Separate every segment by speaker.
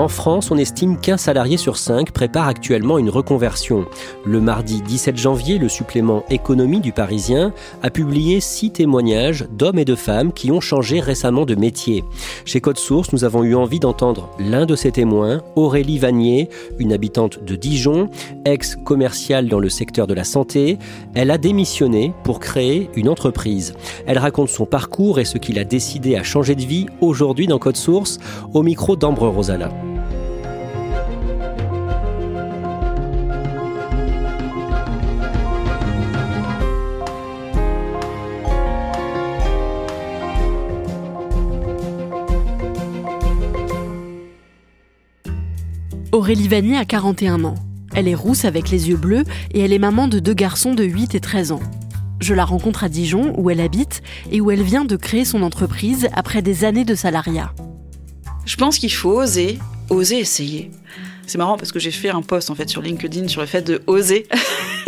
Speaker 1: En France, on estime qu'un salarié sur cinq prépare actuellement une reconversion. Le mardi 17 janvier, le supplément Économie du Parisien a publié six témoignages d'hommes et de femmes qui ont changé récemment de métier. Chez Code Source, nous avons eu envie d'entendre l'un de ces témoins, Aurélie Vanier, une habitante de Dijon, ex-commerciale dans le secteur de la santé. Elle a démissionné pour créer une entreprise. Elle raconte son parcours et ce qui l'a décidé à changer de vie aujourd'hui dans Code Source, au micro d'Ambre Rosala.
Speaker 2: Aurélie Vanier a 41 ans. Elle est rousse avec les yeux bleus et elle est maman de deux garçons de 8 et 13 ans. Je la rencontre à Dijon, où elle habite et où elle vient de créer son entreprise après des années de salariat.
Speaker 3: Je pense qu'il faut oser, oser essayer. C'est marrant parce que j'ai fait un post en fait sur LinkedIn sur le fait de oser.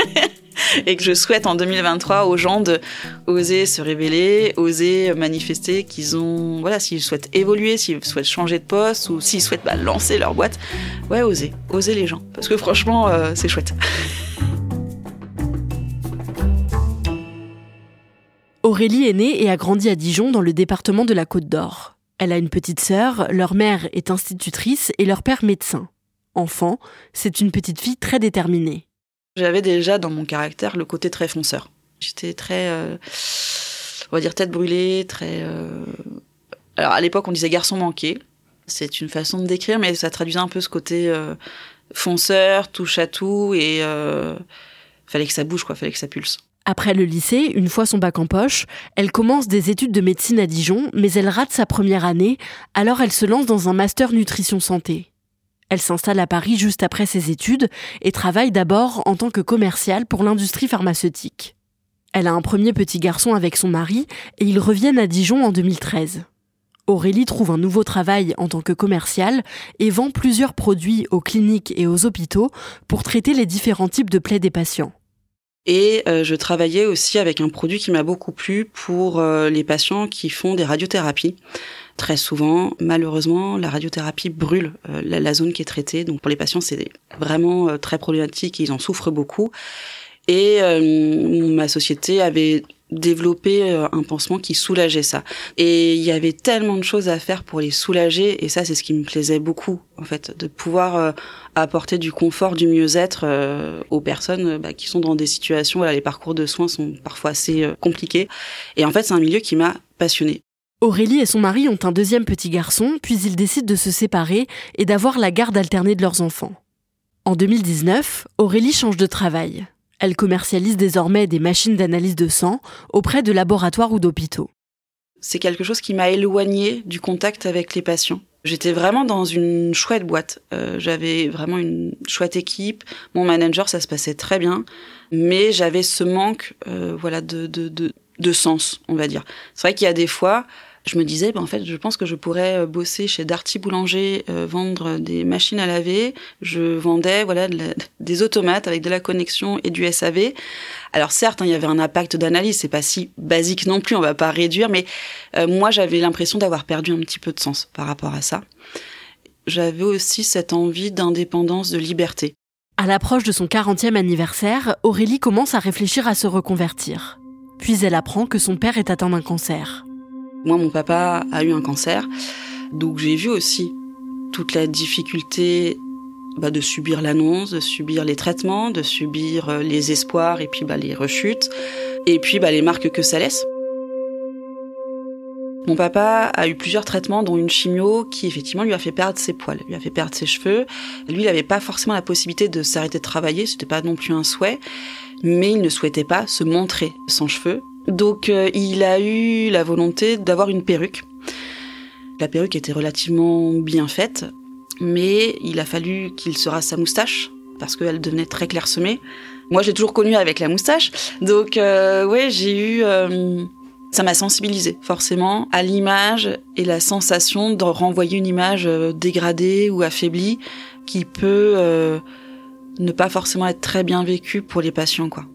Speaker 3: et que je souhaite en 2023 aux gens de oser se révéler, oser manifester qu'ils ont, voilà, s'ils souhaitent évoluer, s'ils souhaitent changer de poste ou s'ils souhaitent bah, lancer leur boîte, ouais, oser, oser les gens, parce que franchement, euh, c'est chouette.
Speaker 2: Aurélie est née et a grandi à Dijon dans le département de la Côte d'Or. Elle a une petite sœur, leur mère est institutrice et leur père médecin. Enfant, c'est une petite fille très déterminée.
Speaker 3: J'avais déjà dans mon caractère le côté très fonceur. J'étais très, euh, on va dire, tête brûlée, très. Euh, alors à l'époque, on disait garçon manqué. C'est une façon de décrire, mais ça traduisait un peu ce côté euh, fonceur, touche à tout, et fallait que ça bouge, quoi, fallait que ça pulse.
Speaker 2: Après le lycée, une fois son bac en poche, elle commence des études de médecine à Dijon, mais elle rate sa première année, alors elle se lance dans un master nutrition santé. Elle s'installe à Paris juste après ses études et travaille d'abord en tant que commerciale pour l'industrie pharmaceutique. Elle a un premier petit garçon avec son mari et ils reviennent à Dijon en 2013. Aurélie trouve un nouveau travail en tant que commerciale et vend plusieurs produits aux cliniques et aux hôpitaux pour traiter les différents types de plaies des patients.
Speaker 3: Et euh, je travaillais aussi avec un produit qui m'a beaucoup plu pour euh, les patients qui font des radiothérapies. Très souvent, malheureusement, la radiothérapie brûle euh, la, zone qui est traitée. Donc pour les patients, c'est vraiment très problématique. Ils en souffrent beaucoup. Et ma société avait développé un pansement qui soulageait ça. Et il y avait tellement de choses à faire pour les soulager, et ça c'est ce qui me plaisait beaucoup en fait, de pouvoir apporter du confort, du mieux-être euh, aux personnes bah, qui sont dans des situations, voilà, les parcours de soins sont parfois assez euh, compliqués. Et en fait, c'est un milieu qui m'a passionnée.
Speaker 2: Aurélie et son mari ont un deuxième petit garçon, puis ils décident de se séparer et d'avoir la garde alternée de leurs enfants. En 2019, Aurélie change de travail. Elle commercialise désormais des machines d'analyse de sang auprès de laboratoires ou d'hôpitaux.
Speaker 3: C'est quelque chose qui m'a éloignée du contact avec les patients. J'étais vraiment dans une chouette boîte. Euh, j'avais vraiment une chouette équipe. Mon manager, ça se passait très bien, mais j'avais ce manque, euh, voilà, de, de, de, de sens, on va dire. C'est vrai qu'il y a des fois, je me disais, ben, en fait, je pense que je pourrais euh, bosser chez Darty Boulanger, euh, vendre des machines à laver. Je vendais, voilà, des automates avec de la connexion et du SAV. Alors certes, hein, il y avait un impact d'analyse, c'est pas si basique non plus, on va pas réduire, mais euh, moi j'avais l'impression d'avoir perdu un petit peu de sens par rapport à ça. j'avais aussi cette envie d'indépendance, de liberté.
Speaker 2: À l'approche de son 40e anniversaire, Aurélie commence à réfléchir à se reconvertir. Puis elle apprend que son père est atteint d'un cancer.
Speaker 3: Moi, mon papa a eu un cancer, donc j'ai vu aussi toute la difficulté bah, de subir l'annonce, de subir les traitements, de subir euh, les espoirs et puis bah, les rechutes, et puis bah, les marques que ça laisse. Mon papa a eu plusieurs traitements, dont une chimio qui effectivement lui a fait perdre ses poils, lui a fait perdre ses cheveux. Lui, il n'avait pas forcément la possibilité de s'arrêter de travailler, c'était pas non plus un souhait, mais il ne souhaitait pas se montrer sans cheveux. Donc euh, il a eu la volonté d'avoir une perruque. La perruque était relativement bien faite, mais il a fallu qu'il se rase sa moustache parce qu'elle devenait très clairsemée. Moi, j'ai toujours connu avec la moustache, donc euh, ouais, j'ai eu euh, ça m'a sensibilisé forcément à l'image et la sensation de renvoyer une image dégradée ou affaiblie qui peut ne pas forcément être très bien vécue pour les patients quoi.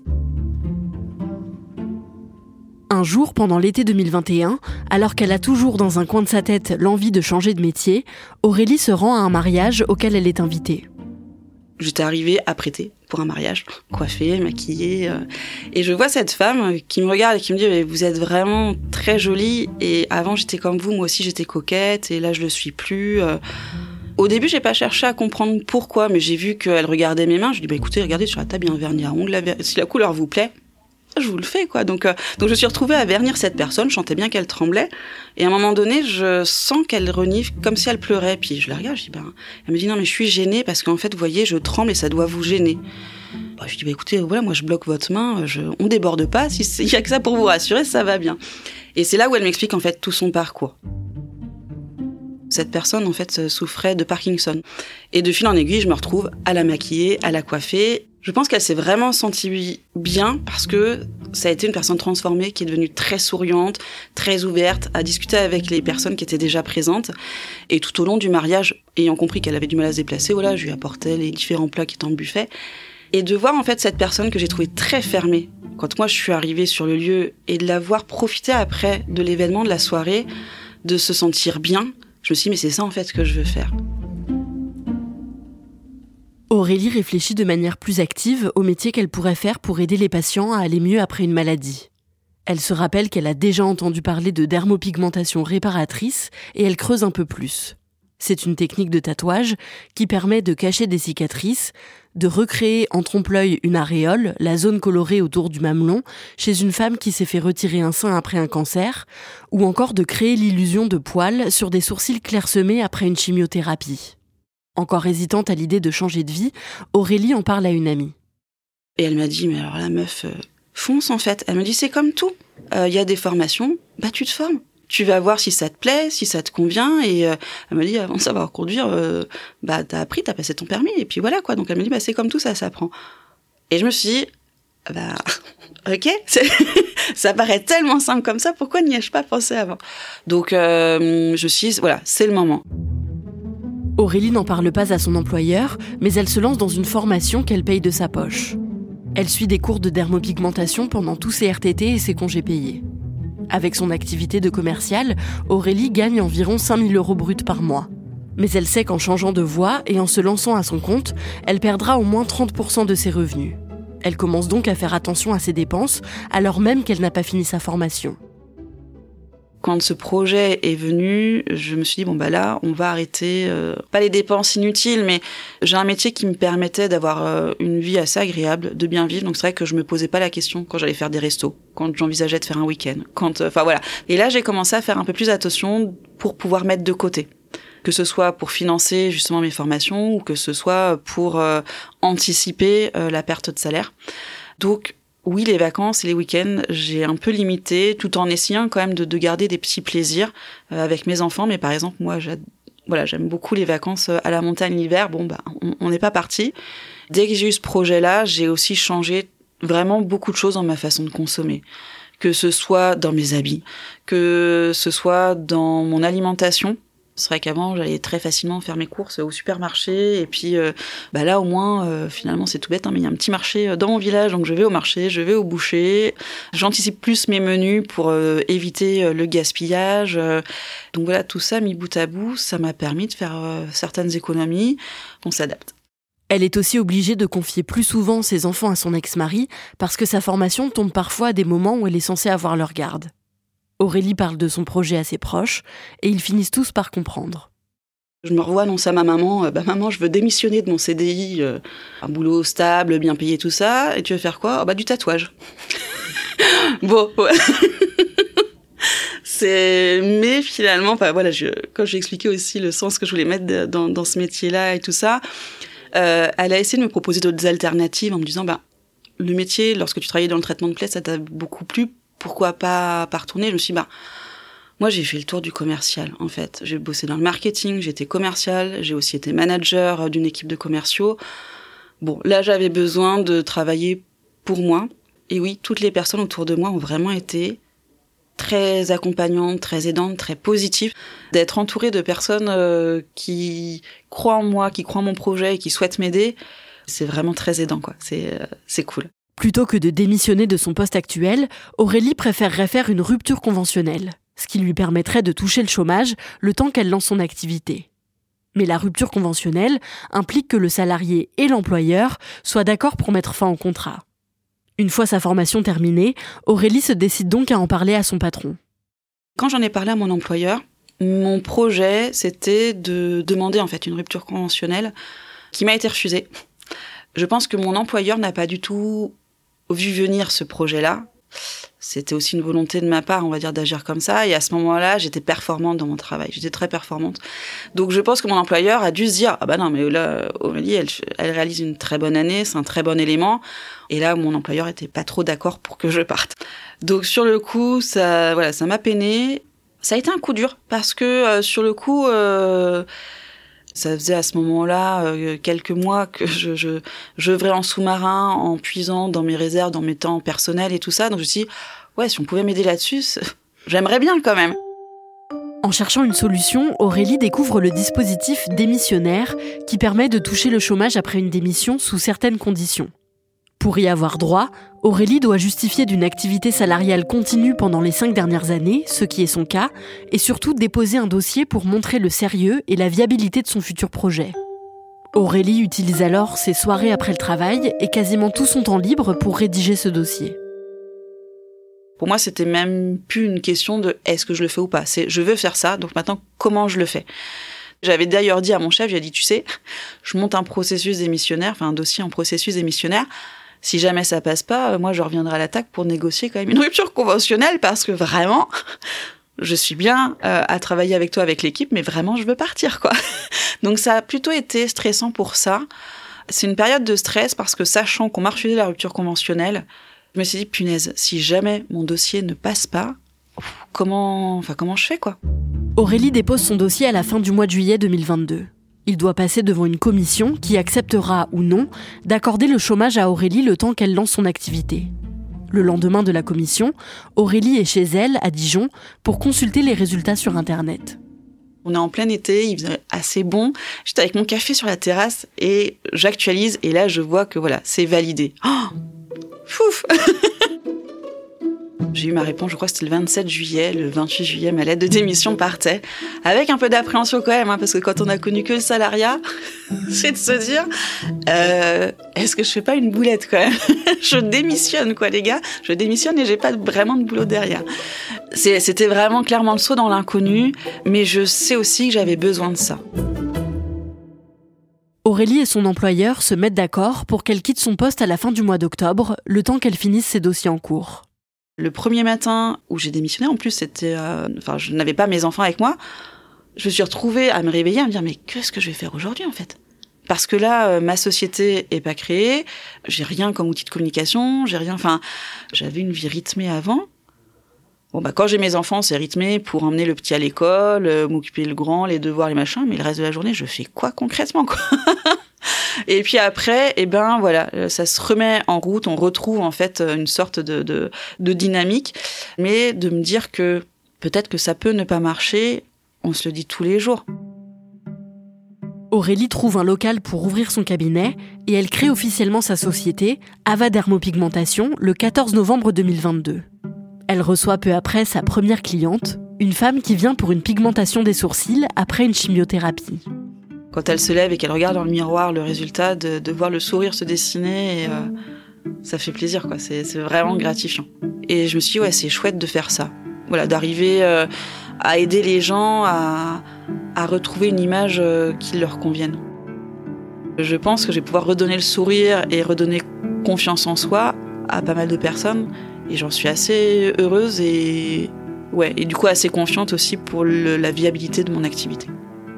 Speaker 2: Un jour, pendant l'été 2021, alors qu'elle a toujours dans un coin de sa tête l'envie de changer de métier, Aurélie se rend à un mariage auquel elle est invitée.
Speaker 3: J'étais arrivée apprêtée pour un mariage, coiffée, maquillée, euh, et je vois cette femme qui me regarde et qui me dit "Vous êtes vraiment très jolie." Et avant, j'étais comme vous, moi aussi, j'étais coquette, et là, je le suis plus. Euh. Au début, j'ai pas cherché à comprendre pourquoi, mais j'ai vu qu'elle regardait mes mains. Je dis "Bah écoutez, regardez sur la table, il y a un vernis à ongles. Si la couleur vous plaît, je vous le fais quoi. Donc euh, donc je suis retrouvée à vernir cette personne, je sentais bien qu'elle tremblait et à un moment donné, je sens qu'elle renifle comme si elle pleurait puis je la regarde, je dis ben elle me dit non mais je suis gênée parce qu'en fait vous voyez, je tremble et ça doit vous gêner. Bah, je dis bah écoutez, voilà, moi je bloque votre main, je, on déborde pas, si il y a que ça pour vous rassurer, ça va bien. Et c'est là où elle m'explique en fait tout son parcours. Cette personne, en fait, souffrait de Parkinson. Et de fil en aiguille, je me retrouve à la maquiller, à la coiffer. Je pense qu'elle s'est vraiment sentie bien parce que ça a été une personne transformée qui est devenue très souriante, très ouverte, à discuter avec les personnes qui étaient déjà présentes. Et tout au long du mariage, ayant compris qu'elle avait du mal à se déplacer, voilà, je lui apportais les différents plats qui étaient le buffet. Et de voir en fait cette personne que j'ai trouvée très fermée quand moi je suis arrivée sur le lieu et de la voir profiter après de l'événement de la soirée, de se sentir bien, je me suis dit, mais c'est ça en fait que je veux faire.
Speaker 2: Aurélie réfléchit de manière plus active au métier qu'elle pourrait faire pour aider les patients à aller mieux après une maladie. Elle se rappelle qu'elle a déjà entendu parler de dermopigmentation réparatrice et elle creuse un peu plus. C'est une technique de tatouage qui permet de cacher des cicatrices, de recréer en trompe-l'œil une aréole, la zone colorée autour du mamelon, chez une femme qui s'est fait retirer un sein après un cancer, ou encore de créer l'illusion de poils sur des sourcils clairsemés après une chimiothérapie. Encore hésitante à l'idée de changer de vie, Aurélie en parle à une amie.
Speaker 3: Et elle m'a dit, mais alors la meuf, euh, fonce en fait. Elle me dit, c'est comme tout. Il euh, y a des formations, bah tu te formes tu vas voir si ça te plaît, si ça te convient. Et euh, elle me dit, avant de savoir conduire, bah t'as appris, t'as passé ton permis, et puis voilà quoi. Donc elle me dit, bah c'est comme tout, ça s'apprend. Et je me suis dit, bah ok, ça paraît tellement simple comme ça, pourquoi n'y ai-je pas pensé avant? Donc je suis, voilà, c'est le moment.
Speaker 2: Aurélie n'en parle pas à son employeur, mais elle se lance dans une formation qu'elle paye de sa poche. Elle suit des cours de dermopigmentation pendant tous ses RTT et ses congés payés. Avec son activité de commerciale, Aurélie gagne environ 5000 euros bruts par mois. Mais elle sait qu'en changeant de voie et en se lançant à son compte, elle perdra au moins 30% de ses revenus. Elle commence donc à faire attention à ses dépenses, alors même qu'elle n'a pas fini sa formation
Speaker 3: quand ce projet est venu, je me suis dit bon bah là, on va arrêter euh, pas les dépenses inutiles, mais j'ai un métier qui me permettait d'avoir euh, une vie assez agréable, de bien vivre. Donc c'est vrai que je me posais pas la question quand j'allais faire des restos, quand j'envisageais de faire un week-end, quand euh, enfin voilà. Et là, j'ai commencé à faire un peu plus attention pour pouvoir mettre de côté que ce soit pour financer justement mes formations ou que ce soit pour anticiper la perte de salaire. Donc oui, les vacances et les week-ends, j'ai un peu limité, tout en essayant quand même de, garder des petits plaisirs euh, avec mes enfants. Mais par exemple, moi, voilà, j'aime beaucoup les vacances euh, à la montagne l'hiver. Bon, bah, on n'est pas parti. Dès que j'ai eu ce projet-là, j'ai aussi changé vraiment beaucoup de choses dans ma façon de consommer. Que ce soit dans mes habits, que ce soit dans mon alimentation. C'est vrai qu'avant, j'allais très facilement faire mes courses au supermarché. Et puis euh, bah là, au moins, euh, finalement, c'est tout bête, hein, mais il y a un petit marché euh, dans mon village. Donc je vais au marché, je vais au boucher. J'anticipe plus mes menus pour éviter le gaspillage. donc voilà, tout ça mis bout à bout, ça m'a permis de faire certaines économies. On s'adapte.
Speaker 2: Elle est aussi obligée de confier plus souvent ses enfants à son ex-mari parce que sa formation tombe parfois à des moments où elle est censée avoir leur garde. Aurélie parle de son projet à ses proches et ils finissent tous par comprendre.
Speaker 3: Je me revois annoncer à ma maman, euh, bah maman, je veux démissionner de mon CDI, euh, un boulot stable, bien payé, tout ça. Et tu veux faire quoi? Oh, Bah du tatouage. bon, c'est mais finalement, bah, voilà, je, quand j'ai expliqué aussi le sens que je voulais mettre dans, ce métier-là et tout ça, euh, elle a essayé de me proposer d'autres alternatives en me disant, bah le métier, lorsque tu travaillais dans le traitement de plaies, ça t'a beaucoup plu pourquoi pas, pas retourner Je me suis dit, bah, moi, j'ai fait le tour du commercial, en fait. J'ai bossé dans le marketing, été commercial, j'ai aussi été manager euh, d'une équipe de commerciaux. Bon, là, j'avais besoin de travailler pour moi. Et oui, toutes les personnes autour de moi ont vraiment été très accompagnantes, très aidantes, très positives. D'être entourée de personnes euh, qui croient en moi, qui croient en mon projet et qui souhaitent m'aider, c'est vraiment très aidant, quoi. C'est, euh, c'est cool.
Speaker 2: Plutôt que de démissionner de son poste actuel, Aurélie préférerait faire une rupture conventionnelle, ce qui lui permettrait de toucher le chômage le temps qu'elle lance son activité. Mais la rupture conventionnelle implique que le salarié et l'employeur soient d'accord pour mettre fin au contrat. Une fois sa formation terminée, Aurélie se décide donc à en parler à son patron.
Speaker 3: Quand j'en ai parlé à mon employeur, mon projet, c'était de demander en fait une rupture conventionnelle qui m'a été refusée. Je pense que mon employeur n'a pas du tout vu venir ce projet-là. C'était aussi une volonté de ma part, on va dire, d'agir comme ça. Et à ce moment-là, j'étais performante dans mon travail. J'étais très performante. Donc, je pense que mon employeur a dû se dire, ah bah non, mais là, Aurélie, elle, elle réalise une très bonne année, c'est un très bon élément. Et là, mon employeur était pas trop d'accord pour que je parte. Donc, sur le coup, ça, voilà, ça m'a peiné. Ça a été un coup dur parce que euh, sur le coup, euh, ça faisait à ce moment-là euh, quelques mois que je, je, en sous-marin en puisant dans mes réserves, dans mes temps personnels et tout ça. Donc je me suis dit, ouais, si on pouvait m'aider là-dessus, j'aimerais bien quand même.
Speaker 2: En cherchant une solution, Aurélie découvre le dispositif démissionnaire qui permet de toucher le chômage après une démission sous certaines conditions. Pour y avoir droit, Aurélie doit justifier d'une activité salariale continue pendant les cinq dernières années, ce qui est son cas, et surtout déposer un dossier pour montrer le sérieux et la viabilité de son futur projet. Aurélie utilise alors ses soirées après le travail et quasiment tout son temps libre pour rédiger ce dossier.
Speaker 3: Pour moi, c'était même plus une question de est-ce que je le fais ou pas? C'est je veux faire ça, donc maintenant comment je le fais? J'avais d'ailleurs dit à mon chef, j'ai dit, tu sais, je monte un processus démissionnaire, enfin un dossier en processus démissionnaire si jamais ça passe pas, euh, moi je reviendrai à l'attaque pour négocier quand même une rupture conventionnelle parce que vraiment, je suis bien euh, à travailler avec toi, avec l'équipe, mais vraiment je veux partir quoi. Donc ça a plutôt été stressant pour ça. C'est une période de stress parce que sachant qu'on m'a refusé la rupture conventionnelle, je me suis dit punaise, si jamais mon dossier ne passe pas, comment, enfin comment je fais quoi?
Speaker 2: Aurélie dépose son dossier à la fin du mois de juillet 2022. Il doit passer devant une commission qui acceptera ou non d'accorder le chômage à Aurélie le temps qu'elle lance son activité. Le lendemain de la commission, Aurélie est chez elle, à Dijon, pour consulter les résultats sur Internet.
Speaker 3: On est en plein été, il faisait assez bon. J'étais avec mon café sur la terrasse et j'actualise et là je vois que voilà, c'est validé. Oh Fouf J'ai eu ma réponse, je crois que c'était le 27 juillet. Le 28 juillet, ma lettre de démission partait. Avec un peu d'appréhension quand même, hein, parce que quand on a connu que le salariat, c'est de se dire, euh, est-ce que je fais pas une boulette quand même? Je démissionne quoi les gars, je démissionne et j'ai pas vraiment de boulot derrière. C'était vraiment clairement le saut dans l'inconnu, mais je sais aussi que j'avais besoin de ça.
Speaker 2: Aurélie et son employeur se mettent d'accord pour qu'elle quitte son poste à la fin du mois d'octobre, le temps qu'elle finisse ses dossiers en cours.
Speaker 3: Le premier matin où j'ai démissionné, en plus, c'était, euh, enfin, je n'avais pas mes enfants avec moi. Je me suis retrouvée à me réveiller, à me dire mais qu'est-ce que je vais faire aujourd'hui en fait? Parce que là, euh, ma société est pas créée, j'ai rien comme outil de communication, j'ai rien. Enfin, j'avais une vie rythmée avant. Bon bah quand j'ai mes enfants, c'est rythmé pour emmener le petit à l'école, euh, m'occuper le grand, les devoirs, les machins. Mais le reste de la journée, je fais quoi concrètement quoi? Et puis après, eh ben voilà, euh, ça se remet en route, on retrouve en fait euh, une sorte de, de, de dynamique, mais de me dire que peut-être que ça peut ne pas marcher, on se le dit tous les jours.
Speaker 2: Aurélie trouve un local pour ouvrir son cabinet et elle crée officiellement sa société, Ava Dermopigmentation, le 14 novembre 2022. Elle reçoit peu après sa première cliente, une femme qui vient pour une pigmentation des sourcils après une chimiothérapie.
Speaker 3: Quand elle se lève et qu'elle regarde dans le miroir le résultat, de, voir le sourire se dessiner, euh, ça fait plaisir. C'est, vraiment gratifiant. Et je me suis dit, ouais, c'est chouette de faire ça. D'arriver euh, à aider les gens à, à retrouver une image euh, qui leur convienne. Je pense que je vais pouvoir redonner le sourire et redonner confiance en soi à pas mal de personnes. Et j'en suis assez heureuse et, ouais, et du coup assez confiante aussi pour la viabilité de mon activité.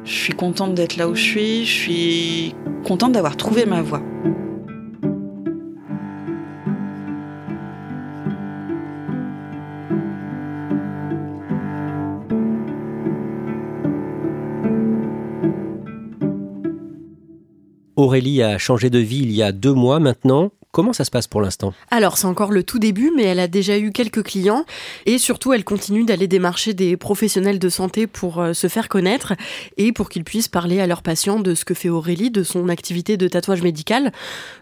Speaker 3: Je suis contente d'être là où je suis, je suis contente d'avoir trouvé ma voie.
Speaker 1: Aurélie a changé de vie il y a deux mois maintenant. Comment ça se passe pour l'instant?
Speaker 2: Alors, c'est encore le tout début, mais elle a déjà eu quelques clients et surtout, elle continue d'aller démarcher des professionnels de santé pour euh, se faire connaître et pour qu'ils puissent parler à leurs patients de ce que fait Aurélie, de son activité de tatouage médical.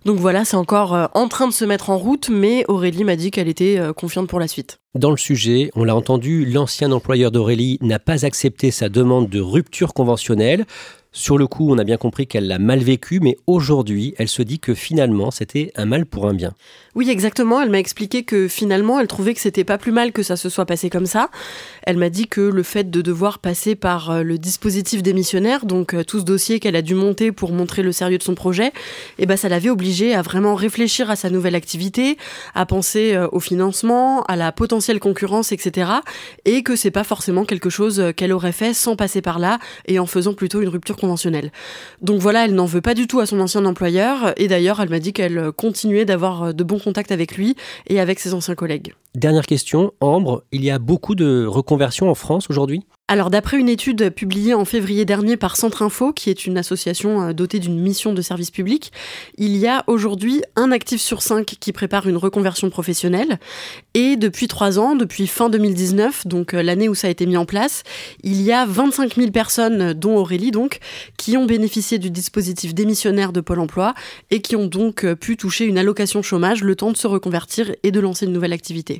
Speaker 2: Donc voilà, c'est encore euh, en train de se mettre en route, mais Aurélie m'a dit qu'elle était euh, confiante pour la suite.
Speaker 1: Dans le sujet, on l'a entendu, l'ancien employeur d'Aurélie n'a pas accepté sa demande de rupture conventionnelle. Sur le coup, on a bien compris qu'elle l'a mal vécu, mais aujourd'hui, elle se dit que finalement, c'était un mal pour un bien.
Speaker 2: Oui, exactement. Elle m'a expliqué que finalement, elle trouvait que c'était pas plus mal que ça se soit passé comme ça. Elle m'a dit que le fait de devoir passer par euh, le dispositif démissionnaire, donc euh, tout ce dossier qu'elle a dû monter pour montrer le sérieux de son projet, eh ben, ça l'avait obligée à vraiment réfléchir à sa nouvelle activité, à penser euh, au financement, à la potentielle concurrence, etc. Et que c'est pas forcément quelque chose qu'elle aurait fait sans passer par là et en faisant plutôt une rupture Donc voilà, elle n'en veut pas du tout à son ancien employeur. Et d'ailleurs, elle m'a dit qu'elle continuait d'avoir de bons contact avec lui et avec ses anciens collègues.
Speaker 1: Dernière question, Ambre, il y a beaucoup de reconversions en France aujourd'hui?
Speaker 2: Alors d'après une étude publiée en février dernier par Centre Info, qui est une association euh, dotée d'une mission de service public, il y a aujourd'hui un actif sur cinq qui prépare une reconversion professionnelle. Et depuis trois ans, depuis fin 2019, donc euh, l'année où ça a été mis en place, il y a 25 000 personnes, dont Aurélie donc, qui ont bénéficié du dispositif démissionnaire de Pôle Emploi et qui ont donc euh, pu toucher une allocation chômage le temps de se reconvertir et de lancer une nouvelle activité.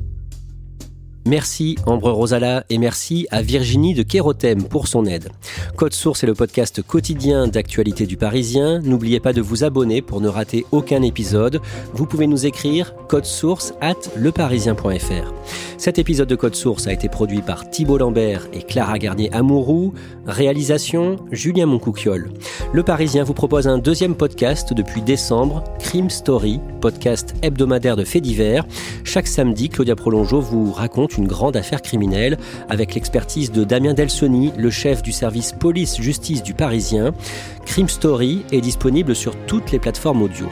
Speaker 1: Merci Ambre Rosala et merci à Virginie de Kérotem pour son aide. Code Source est le podcast quotidien d'actualité du Parisien. N'oubliez pas de vous abonner pour ne rater aucun épisode. Vous pouvez nous écrire code source at leparisien.fr. Cet épisode de Code Source a été produit par Thibault Lambert et Clara Garnier-Amouroux. Réalisation Julien Moncouquiole. Le Parisien vous propose un deuxième podcast depuis décembre, Crime Story, podcast hebdomadaire de faits divers. Chaque samedi, Claudia Prolongeau vous une grande affaire criminelle avec l'expertise de Damien Delsoni, le chef du service police-justice du Parisien. Crime Story est disponible sur toutes les plateformes audio.